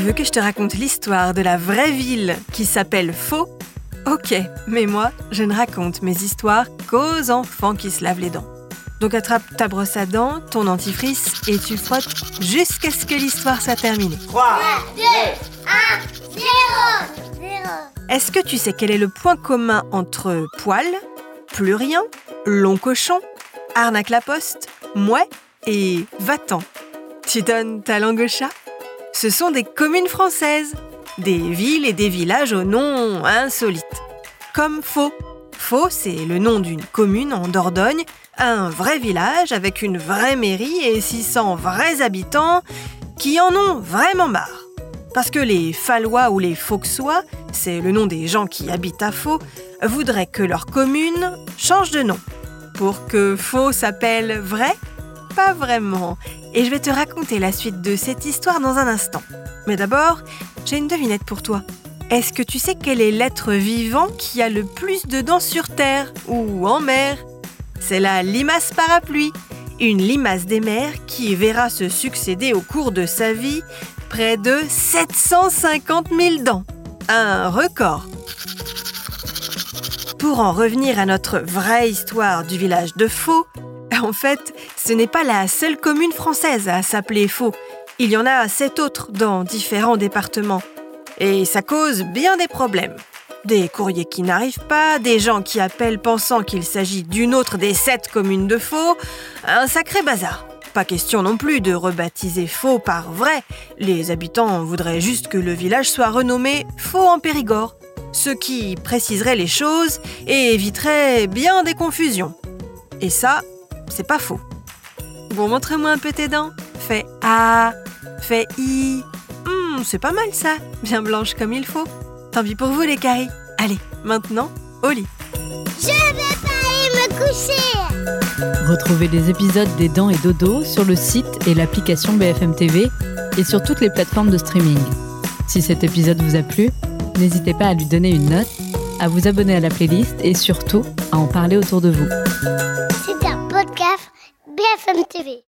Tu veux que je te raconte l'histoire de la vraie ville qui s'appelle Faux? Ok, mais moi, je ne raconte mes histoires qu'aux enfants qui se lavent les dents. Donc attrape ta brosse à dents, ton dentifrice et tu frottes jusqu'à ce que l'histoire soit terminée. 3, 2, 1, 0, 0. Est-ce que tu sais quel est le point commun entre poil, plurien, long cochon, arnaque la poste, mouet et va-t'en? Tu donnes ta langue au chat? Ce sont des communes françaises, des villes et des villages aux noms insolites. Comme Faux. Faux, c'est le nom d'une commune en Dordogne, un vrai village avec une vraie mairie et 600 vrais habitants qui en ont vraiment marre. Parce que les Fallois ou les Fauxois, c'est le nom des gens qui habitent à Faux, voudraient que leur commune change de nom. Pour que Faux s'appelle vrai? Pas vraiment et je vais te raconter la suite de cette histoire dans un instant. Mais d'abord, j'ai une devinette pour toi. Est-ce que tu sais quel est l'être vivant qui a le plus de dents sur Terre ou en mer? C'est la limace parapluie, une limace des mers qui verra se succéder au cours de sa vie près de 750 000 dents. Un record. Pour en revenir à notre vraie histoire du village de Faux, en fait, ce n'est pas la seule commune française à s'appeler Faux. Il y en a sept autres dans différents départements. Et ça cause bien des problèmes. Des courriers qui n'arrivent pas, des gens qui appellent pensant qu'il s'agit d'une autre des sept communes de Faux, un sacré bazar. Pas question non plus de rebaptiser Faux par vrai. Les habitants voudraient juste que le village soit renommé Faux en Périgord, ce qui préciserait les choses et éviterait bien des confusions. Et ça, c'est pas faux. Bon, montre-moi un peu tes dents. Fais A, fais I. Hum, c'est pas mal ça, bien blanche comme il faut. Tant pis pour vous les caries. Allez, maintenant, au lit. Je vais pas aller me coucher. Retrouvez les épisodes des Dents et Dodo sur le site et l'application BFM TV et sur toutes les plateformes de streaming. Si cet épisode vous a plu, n'hésitez pas à lui donner une note, à vous abonner à la playlist et surtout à en parler autour de vous. C'était un podcast BFM TV.